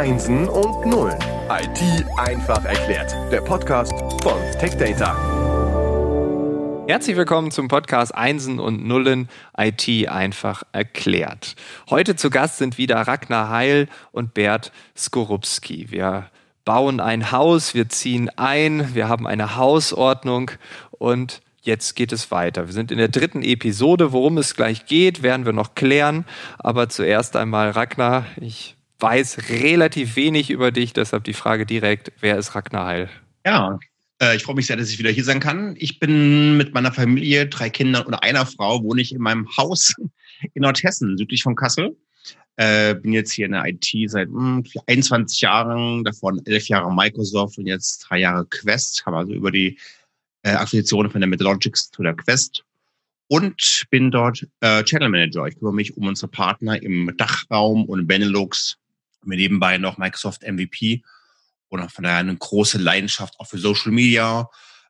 Einsen und Nullen. IT einfach erklärt. Der Podcast von TechData. Herzlich willkommen zum Podcast Einsen und Nullen IT einfach erklärt. Heute zu Gast sind wieder Ragnar Heil und Bert Skorupski. Wir bauen ein Haus, wir ziehen ein, wir haben eine Hausordnung und jetzt geht es weiter. Wir sind in der dritten Episode. Worum es gleich geht, werden wir noch klären. Aber zuerst einmal, Ragnar, ich weiß relativ wenig über dich, deshalb die Frage direkt, wer ist Ragnar Heil? Ja, äh, ich freue mich sehr, dass ich wieder hier sein kann. Ich bin mit meiner Familie, drei Kindern und einer Frau, wohne ich in meinem Haus in Nordhessen, südlich von Kassel. Äh, bin jetzt hier in der IT seit mh, hm, 21 Jahren, davon elf Jahre Microsoft und jetzt drei Jahre Quest. Habe also über die äh, Akquisition von der Methodologics zu der Quest und bin dort äh, Channel Manager. Ich kümmere mich um unsere Partner im Dachraum und Benelux. Mir nebenbei noch Microsoft MVP und von daher eine große Leidenschaft auch für Social Media.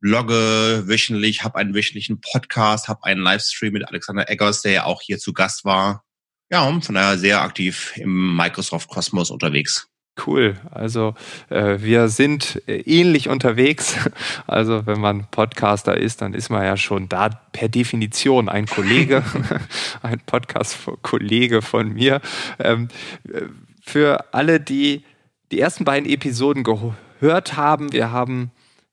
Blogge wöchentlich, habe einen wöchentlichen Podcast, habe einen Livestream mit Alexander Eggers, der ja auch hier zu Gast war. Ja, und von daher sehr aktiv im Microsoft Kosmos unterwegs. Cool. Also äh, wir sind äh, ähnlich unterwegs. Also wenn man Podcaster ist, dann ist man ja schon da per Definition ein Kollege, ein Podcast-Kollege von mir. Ähm, äh, für alle, die die ersten beiden Episoden gehört haben, wir haben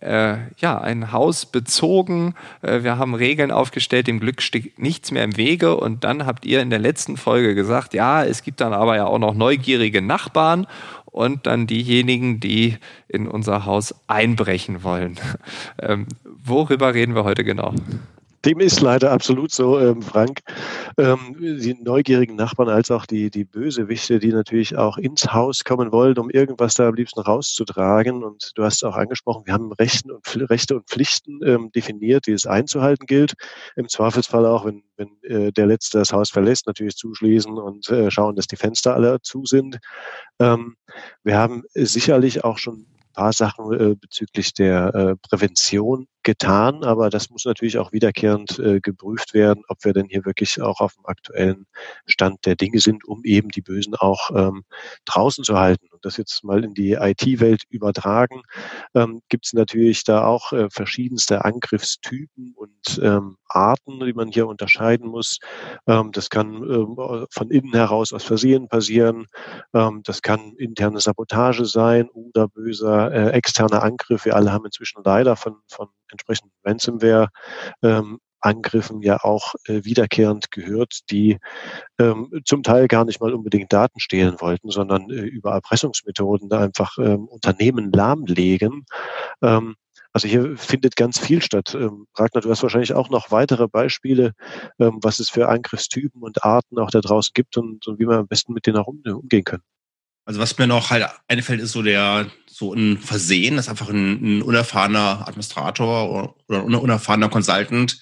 äh, ja, ein Haus bezogen. Äh, wir haben Regeln aufgestellt, dem Glück steht nichts mehr im Wege. Und dann habt ihr in der letzten Folge gesagt, ja, es gibt dann aber ja auch noch neugierige Nachbarn und dann diejenigen, die in unser Haus einbrechen wollen. Ähm, worüber reden wir heute genau? Dem ist leider absolut so, ähm, Frank. Ähm, die neugierigen Nachbarn als auch die, die Bösewichte, die natürlich auch ins Haus kommen wollen, um irgendwas da am liebsten rauszutragen. Und du hast auch angesprochen, wir haben Rechten und, Rechte und Pflichten ähm, definiert, die es einzuhalten gilt. Im Zweifelsfall auch, wenn, wenn äh, der Letzte das Haus verlässt, natürlich zuschließen und äh, schauen, dass die Fenster alle zu sind. Ähm, wir haben sicherlich auch schon ein paar Sachen äh, bezüglich der äh, Prävention getan, aber das muss natürlich auch wiederkehrend äh, geprüft werden, ob wir denn hier wirklich auch auf dem aktuellen Stand der Dinge sind, um eben die Bösen auch ähm, draußen zu halten. Und das jetzt mal in die IT-Welt übertragen, ähm, gibt es natürlich da auch äh, verschiedenste Angriffstypen und ähm, Arten, die man hier unterscheiden muss. Ähm, das kann ähm, von innen heraus aus Versehen passieren. Ähm, das kann interne Sabotage sein oder böser äh, externer Angriff. Wir alle haben inzwischen leider von, von entsprechend Ransomware ähm, ja auch äh, wiederkehrend gehört, die ähm, zum Teil gar nicht mal unbedingt Daten stehlen wollten, sondern äh, über Erpressungsmethoden da einfach ähm, Unternehmen lahmlegen. Ähm, also hier findet ganz viel statt. Ähm, Ragnar, du hast wahrscheinlich auch noch weitere Beispiele, ähm, was es für Angriffstypen und Arten auch da draußen gibt und, und wie man am besten mit denen auch um, umgehen kann. Also was mir noch halt einfällt, ist so der so ein Versehen, dass einfach ein, ein unerfahrener Administrator oder ein unerfahrener Consultant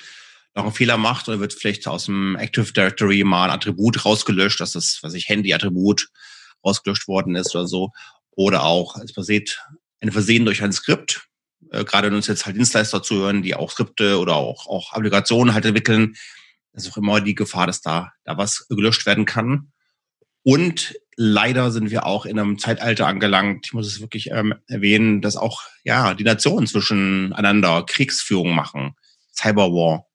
noch einen Fehler macht oder wird vielleicht aus dem Active Directory mal ein Attribut rausgelöscht, dass das, was ich Handy-Attribut rausgelöscht worden ist oder so. Oder auch, es passiert ein Versehen durch ein Skript. Äh, gerade wenn uns jetzt halt Dienstleister zuhören, die auch Skripte oder auch, auch Applikationen halt entwickeln, ist auch immer die Gefahr, dass da, da was gelöscht werden kann. Und leider sind wir auch in einem Zeitalter angelangt, ich muss es wirklich ähm, erwähnen, dass auch ja die Nationen zwischeneinander Kriegsführung machen, Cyberwar.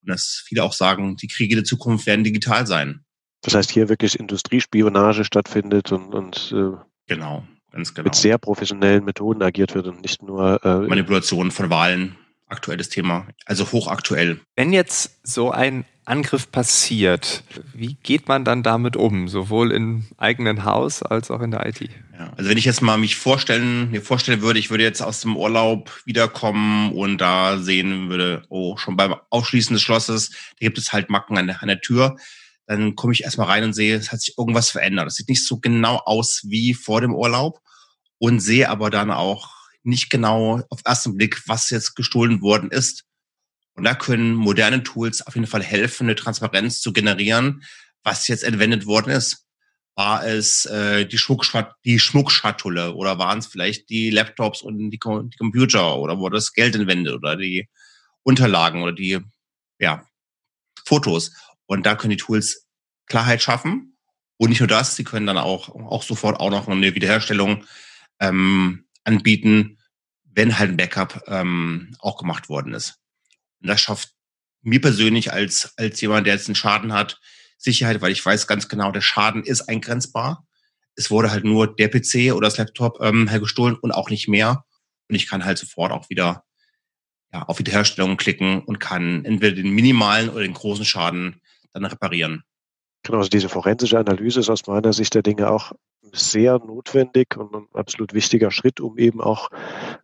Und dass viele auch sagen, die Kriege der Zukunft werden digital sein. Das heißt, hier wirklich Industriespionage stattfindet und, und äh, genau, ganz genau. mit sehr professionellen Methoden agiert wird und nicht nur äh, Manipulation von Wahlen aktuelles Thema, also hochaktuell. Wenn jetzt so ein Angriff passiert, wie geht man dann damit um, sowohl im eigenen Haus als auch in der IT? Ja, also wenn ich jetzt mal mich vorstellen, mir vorstellen würde, ich würde jetzt aus dem Urlaub wiederkommen und da sehen würde, oh, schon beim Aufschließen des Schlosses, da gibt es halt Macken an der, an der Tür. Dann komme ich erstmal rein und sehe, es hat sich irgendwas verändert. Das sieht nicht so genau aus wie vor dem Urlaub und sehe aber dann auch nicht genau auf ersten Blick, was jetzt gestohlen worden ist. Und da können moderne Tools auf jeden Fall helfen, eine Transparenz zu generieren, was jetzt entwendet worden ist. War es äh, die, Schmuckschat die Schmuckschatulle oder waren es vielleicht die Laptops und die, Com die Computer oder wurde das Geld entwendet oder die Unterlagen oder die ja, Fotos. Und da können die Tools Klarheit schaffen Und nicht nur das, sie können dann auch, auch sofort auch noch eine Wiederherstellung ähm, anbieten, wenn halt ein Backup ähm, auch gemacht worden ist. Und das schafft mir persönlich als, als jemand, der jetzt einen Schaden hat, Sicherheit, weil ich weiß ganz genau, der Schaden ist eingrenzbar. Es wurde halt nur der PC oder das Laptop ähm, gestohlen und auch nicht mehr. Und ich kann halt sofort auch wieder ja, auf Wiederherstellung klicken und kann entweder den minimalen oder den großen Schaden dann reparieren. Genau, also diese forensische Analyse ist aus meiner Sicht der Dinge auch sehr notwendig und ein absolut wichtiger Schritt, um eben auch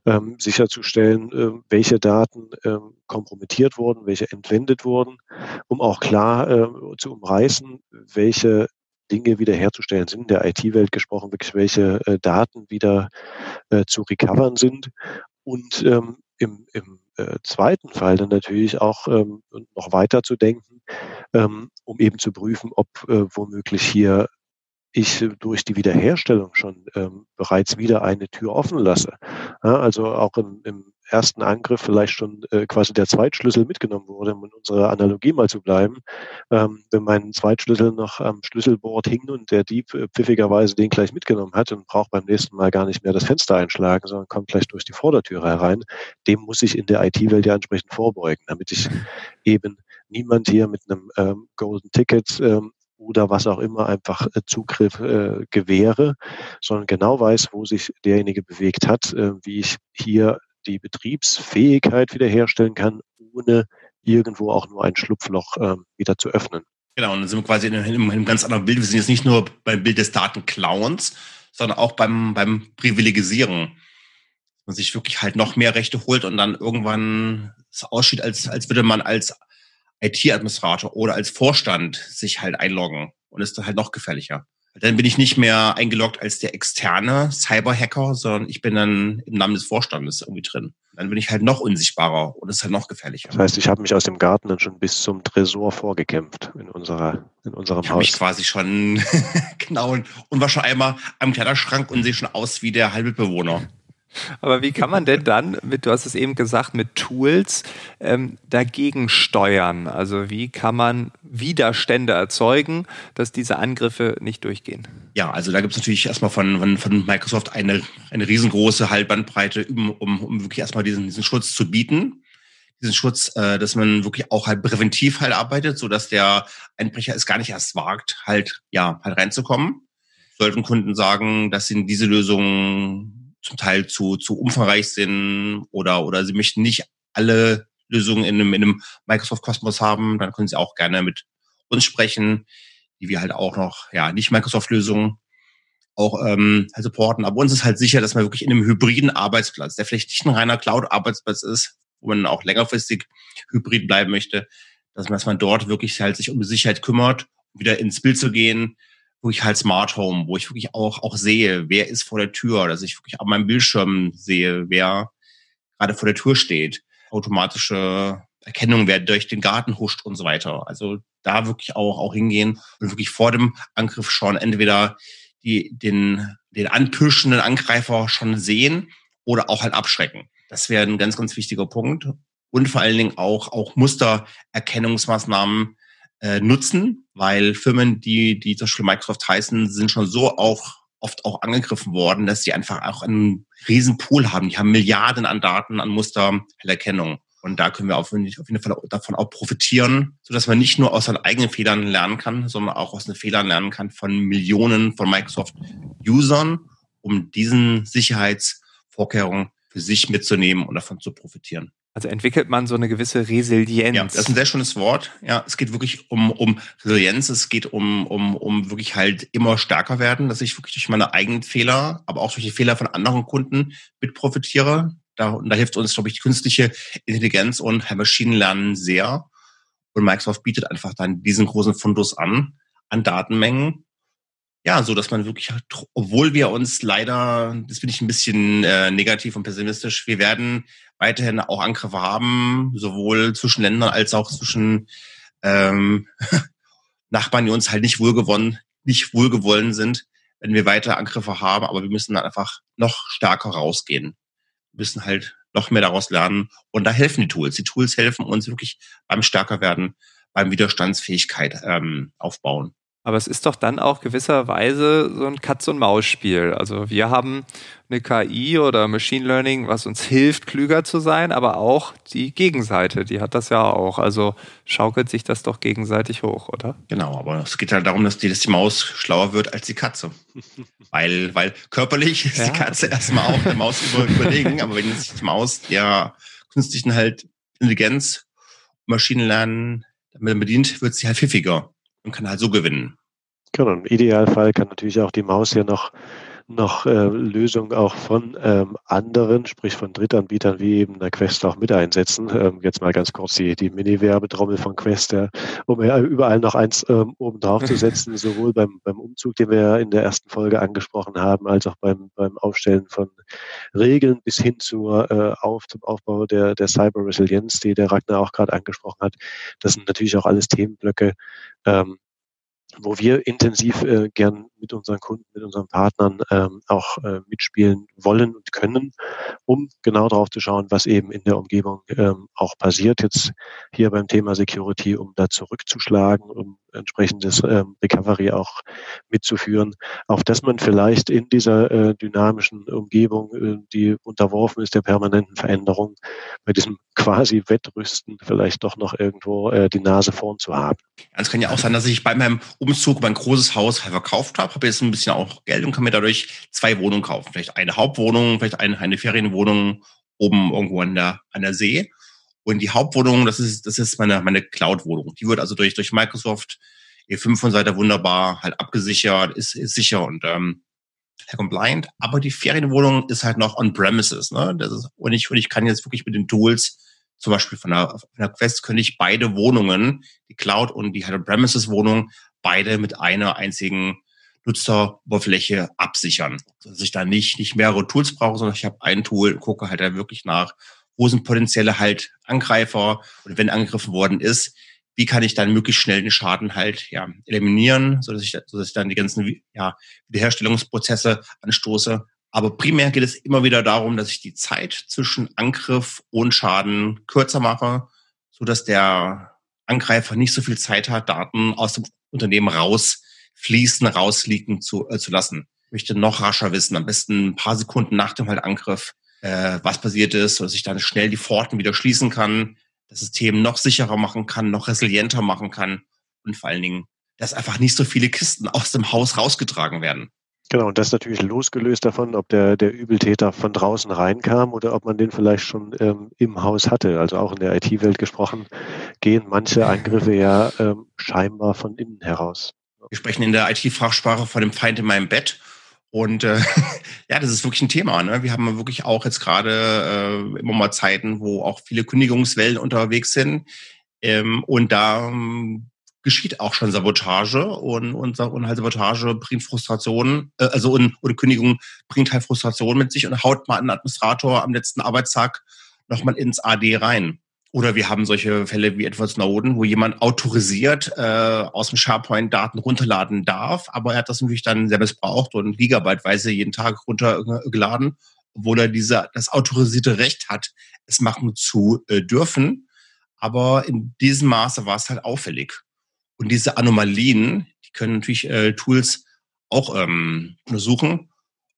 ähm, sicherzustellen, äh, welche Daten äh, kompromittiert wurden, welche entwendet wurden, um auch klar äh, zu umreißen, welche Dinge wiederherzustellen sind, in der IT-Welt gesprochen, wirklich welche äh, Daten wieder äh, zu recovern sind und ähm, im, im äh, zweiten Fall dann natürlich auch ähm, noch weiter zu denken, ähm, um eben zu prüfen, ob äh, womöglich hier ich durch die Wiederherstellung schon ähm, bereits wieder eine Tür offen lasse. Ja, also auch im, im, ersten Angriff vielleicht schon äh, quasi der Zweitschlüssel mitgenommen wurde, um in unserer Analogie mal zu bleiben. Ähm, wenn mein Zweitschlüssel noch am Schlüsselbord hing und der Dieb äh, pfiffigerweise den gleich mitgenommen hat und braucht beim nächsten Mal gar nicht mehr das Fenster einschlagen, sondern kommt gleich durch die Vordertüre herein, dem muss ich in der IT-Welt ja entsprechend vorbeugen, damit ich eben niemand hier mit einem ähm, Golden Ticket ähm, oder was auch immer einfach äh, Zugriff äh, gewähre, sondern genau weiß, wo sich derjenige bewegt hat, äh, wie ich hier die Betriebsfähigkeit wiederherstellen kann, ohne irgendwo auch nur ein Schlupfloch äh, wieder zu öffnen. Genau, und dann sind wir quasi in einem, in einem ganz anderen Bild. Wir sind jetzt nicht nur beim Bild des Datenclowns, sondern auch beim, beim Privilegisieren. Man sich wirklich halt noch mehr Rechte holt und dann irgendwann es aussieht, als, als würde man als IT-Administrator oder als Vorstand sich halt einloggen und ist dann halt noch gefährlicher. Dann bin ich nicht mehr eingeloggt als der externe Cyberhacker, sondern ich bin dann im Namen des Vorstandes irgendwie drin. Dann bin ich halt noch unsichtbarer und ist halt noch gefährlicher. Das heißt, ich habe mich aus dem Garten dann schon bis zum Tresor vorgekämpft in unserer in unserem ich Haus. Ich quasi schon genau und war schon einmal am Kleiderschrank und sehe schon aus wie der halbe Bewohner. Aber wie kann man denn dann, mit, du hast es eben gesagt, mit Tools ähm, dagegen steuern? Also wie kann man Widerstände erzeugen, dass diese Angriffe nicht durchgehen? Ja, also da gibt es natürlich erstmal von, von, von Microsoft eine, eine riesengroße Halbbandbreite, um, um, um wirklich erstmal diesen, diesen Schutz zu bieten. Diesen Schutz, äh, dass man wirklich auch halt präventiv halt arbeitet, so dass der Einbrecher es gar nicht erst wagt, halt, ja, halt reinzukommen. Sollten Kunden sagen, dass sie diese Lösung zum Teil zu, zu umfangreich sind oder, oder sie möchten nicht alle Lösungen in einem, in einem Microsoft-Kosmos haben, dann können sie auch gerne mit uns sprechen, die wir halt auch noch, ja, nicht Microsoft-Lösungen auch ähm, halt supporten. Aber uns ist halt sicher, dass man wirklich in einem hybriden Arbeitsplatz, der vielleicht nicht ein reiner Cloud-Arbeitsplatz ist, wo man auch längerfristig hybrid bleiben möchte, dass man, dass man dort wirklich halt sich um die Sicherheit kümmert, wieder ins Bild zu gehen, wirklich halt Smart Home, wo ich wirklich auch, auch sehe, wer ist vor der Tür, dass ich wirklich auf meinem Bildschirm sehe, wer gerade vor der Tür steht. Automatische Erkennung, wer durch den Garten huscht und so weiter. Also da wirklich auch, auch hingehen und wirklich vor dem Angriff schon entweder die, den, den anpüschenden Angreifer schon sehen oder auch halt abschrecken. Das wäre ein ganz, ganz wichtiger Punkt. Und vor allen Dingen auch, auch Mustererkennungsmaßnahmen äh, nutzen, weil Firmen, die, die zum Beispiel Microsoft heißen, sind schon so auch oft auch angegriffen worden, dass sie einfach auch einen riesen Pool haben. Die haben Milliarden an Daten, an Mustererkennung. Und da können wir auf jeden Fall davon auch profitieren, so dass man nicht nur aus seinen eigenen Fehlern lernen kann, sondern auch aus den Fehlern lernen kann von Millionen von Microsoft-Usern, um diesen Sicherheitsvorkehrungen für sich mitzunehmen und davon zu profitieren. Also entwickelt man so eine gewisse Resilienz. Ja, das ist ein sehr schönes Wort. Ja, es geht wirklich um, um Resilienz. Es geht um, um, um wirklich halt immer stärker werden, dass ich wirklich durch meine eigenen Fehler, aber auch durch die Fehler von anderen Kunden mit profitiere. Da, da hilft uns, glaube ich, künstliche Intelligenz und Maschinenlernen sehr. Und Microsoft bietet einfach dann diesen großen Fundus an, an Datenmengen, ja, so dass man wirklich, obwohl wir uns leider, das bin ich ein bisschen äh, negativ und pessimistisch, wir werden weiterhin auch Angriffe haben, sowohl zwischen Ländern als auch zwischen ähm, Nachbarn, die uns halt nicht wohlgewonnen, nicht wohlgewollen sind, wenn wir weiter Angriffe haben, aber wir müssen dann einfach noch stärker rausgehen. Wir müssen halt noch mehr daraus lernen. Und da helfen die Tools. Die Tools helfen uns wirklich beim stärker werden, beim Widerstandsfähigkeit ähm, aufbauen. Aber es ist doch dann auch gewisserweise so ein Katz-und-Maus-Spiel. Also wir haben eine KI oder Machine Learning, was uns hilft, klüger zu sein, aber auch die Gegenseite, die hat das ja auch. Also schaukelt sich das doch gegenseitig hoch, oder? Genau, aber es geht halt darum, dass die, dass die Maus schlauer wird als die Katze. weil, weil körperlich ist ja. die Katze erstmal auch der Maus über, überlegen, aber wenn sich die Maus der künstlichen halt Intelligenz, Maschinenlernen damit bedient, wird sie halt pfiffiger kann halt so gewinnen. Genau, im Idealfall kann natürlich auch die Maus ja noch noch äh, Lösungen auch von ähm, anderen, sprich von Drittanbietern wie eben der Quest auch mit einsetzen. Ähm, jetzt mal ganz kurz die, die Mini-Werbetrommel von Quest, ja, um ja überall noch eins ähm, oben drauf zu setzen, sowohl beim, beim Umzug, den wir ja in der ersten Folge angesprochen haben, als auch beim, beim Aufstellen von Regeln bis hin zur, äh, auf, zum Aufbau der, der Cyber-Resilienz, die der Ragnar auch gerade angesprochen hat. Das sind natürlich auch alles Themenblöcke, ähm, wo wir intensiv äh, gern mit unseren Kunden, mit unseren Partnern ähm, auch äh, mitspielen wollen und können, um genau darauf zu schauen, was eben in der Umgebung ähm, auch passiert. Jetzt hier beim Thema Security, um da zurückzuschlagen, um entsprechendes ähm, Recovery auch mitzuführen, auf dass man vielleicht in dieser äh, dynamischen Umgebung, äh, die unterworfen ist der permanenten Veränderung, bei diesem quasi Wettrüsten vielleicht doch noch irgendwo äh, die Nase vorn zu haben. Es kann ja auch sein, dass ich bei meinem Umzug mein großes Haus verkauft habe, habe jetzt ein bisschen auch Geld und kann mir dadurch zwei Wohnungen kaufen. Vielleicht eine Hauptwohnung, vielleicht eine, eine Ferienwohnung oben irgendwo an der, an der See. Und die Hauptwohnung, das ist, das ist meine, meine Cloud-Wohnung. Die wird also durch, durch Microsoft E5 von Seite wunderbar halt abgesichert, ist, ist sicher und ähm, compliant. Aber die Ferienwohnung ist halt noch on-premises. Ne? Und, ich, und ich kann jetzt wirklich mit den Tools, zum Beispiel von der, von der Quest, könnte ich beide Wohnungen, die Cloud und die halt On-Premises-Wohnung, beide mit einer einzigen Nutzeroberfläche absichern. Dass ich da nicht, nicht mehrere Tools brauche, sondern ich habe ein Tool, gucke halt da wirklich nach, wo sind potenzielle halt Angreifer und wenn angegriffen worden ist, wie kann ich dann möglichst schnell den Schaden halt ja, eliminieren, so dass ich, so dass ich dann die ganzen ja, Wiederherstellungsprozesse anstoße. Aber primär geht es immer wieder darum, dass ich die Zeit zwischen Angriff und Schaden kürzer mache, so dass der Angreifer nicht so viel Zeit hat, Daten aus dem Unternehmen rausfließen, rausliegen zu, äh, zu lassen. Ich möchte noch rascher wissen, am besten ein paar Sekunden nach dem halt Angriff, äh, was passiert ist, so dass ich dann schnell die Pforten wieder schließen kann, das System noch sicherer machen kann, noch resilienter machen kann und vor allen Dingen, dass einfach nicht so viele Kisten aus dem Haus rausgetragen werden. Genau, und das ist natürlich losgelöst davon, ob der, der Übeltäter von draußen reinkam oder ob man den vielleicht schon ähm, im Haus hatte. Also auch in der IT-Welt gesprochen, gehen manche Angriffe ja ähm, scheinbar von innen heraus. Wir sprechen in der IT-Fachsprache von dem Feind in meinem Bett. Und äh, ja, das ist wirklich ein Thema. Ne? Wir haben wirklich auch jetzt gerade äh, immer mal Zeiten, wo auch viele Kündigungswellen unterwegs sind. Ähm, und da ähm, geschieht auch schon Sabotage und, und, und halt Sabotage bringt Frustration, äh, also und, und Kündigung bringt halt Frustration mit sich und haut mal einen Administrator am letzten Arbeitstag nochmal ins AD rein. Oder wir haben solche Fälle wie Edward Snowden, wo jemand autorisiert äh, aus dem SharePoint Daten runterladen darf, aber er hat das natürlich dann sehr missbraucht und gigabyteweise jeden Tag runtergeladen, obwohl er diese, das autorisierte Recht hat, es machen zu äh, dürfen. Aber in diesem Maße war es halt auffällig. Und diese Anomalien, die können natürlich äh, Tools auch ähm, untersuchen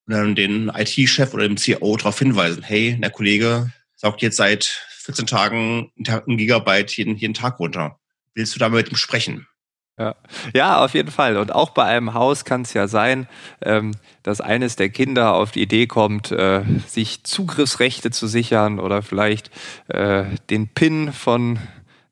und dann den IT-Chef oder dem CEO darauf hinweisen, hey, der Kollege saugt jetzt seit 14 Tagen ein Gigabyte jeden, jeden Tag runter. Willst du da mit ihm sprechen? Ja. ja, auf jeden Fall. Und auch bei einem Haus kann es ja sein, ähm, dass eines der Kinder auf die Idee kommt, äh, sich Zugriffsrechte zu sichern oder vielleicht äh, den PIN von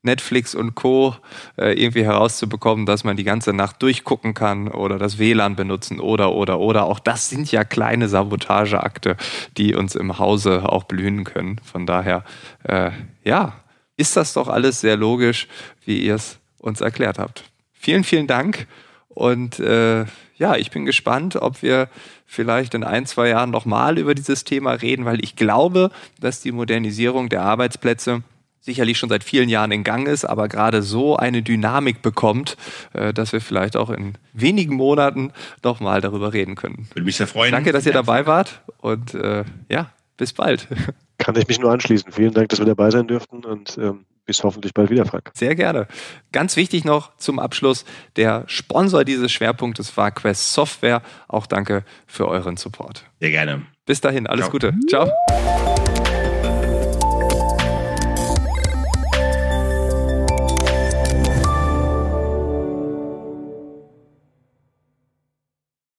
Netflix und Co. Äh, irgendwie herauszubekommen, dass man die ganze Nacht durchgucken kann oder das WLAN benutzen oder oder oder. Auch das sind ja kleine Sabotageakte, die uns im Hause auch blühen können. Von daher, äh, ja, ist das doch alles sehr logisch, wie ihr es uns erklärt habt. Vielen, vielen Dank. Und äh, ja, ich bin gespannt, ob wir vielleicht in ein, zwei Jahren nochmal über dieses Thema reden, weil ich glaube, dass die Modernisierung der Arbeitsplätze sicherlich schon seit vielen Jahren in Gang ist, aber gerade so eine Dynamik bekommt, äh, dass wir vielleicht auch in wenigen Monaten noch mal darüber reden können. Würde mich sehr freuen. Danke, dass ihr dabei wart und äh, ja, bis bald. Kann ich mich nur anschließen. Vielen Dank, dass wir dabei sein dürften und ähm, bis hoffentlich bald wieder, Frank. Sehr gerne. Ganz wichtig noch zum Abschluss, der Sponsor dieses Schwerpunktes war Quest Software. Auch danke für euren Support. Sehr gerne. Bis dahin, alles Ciao. Gute. Ciao.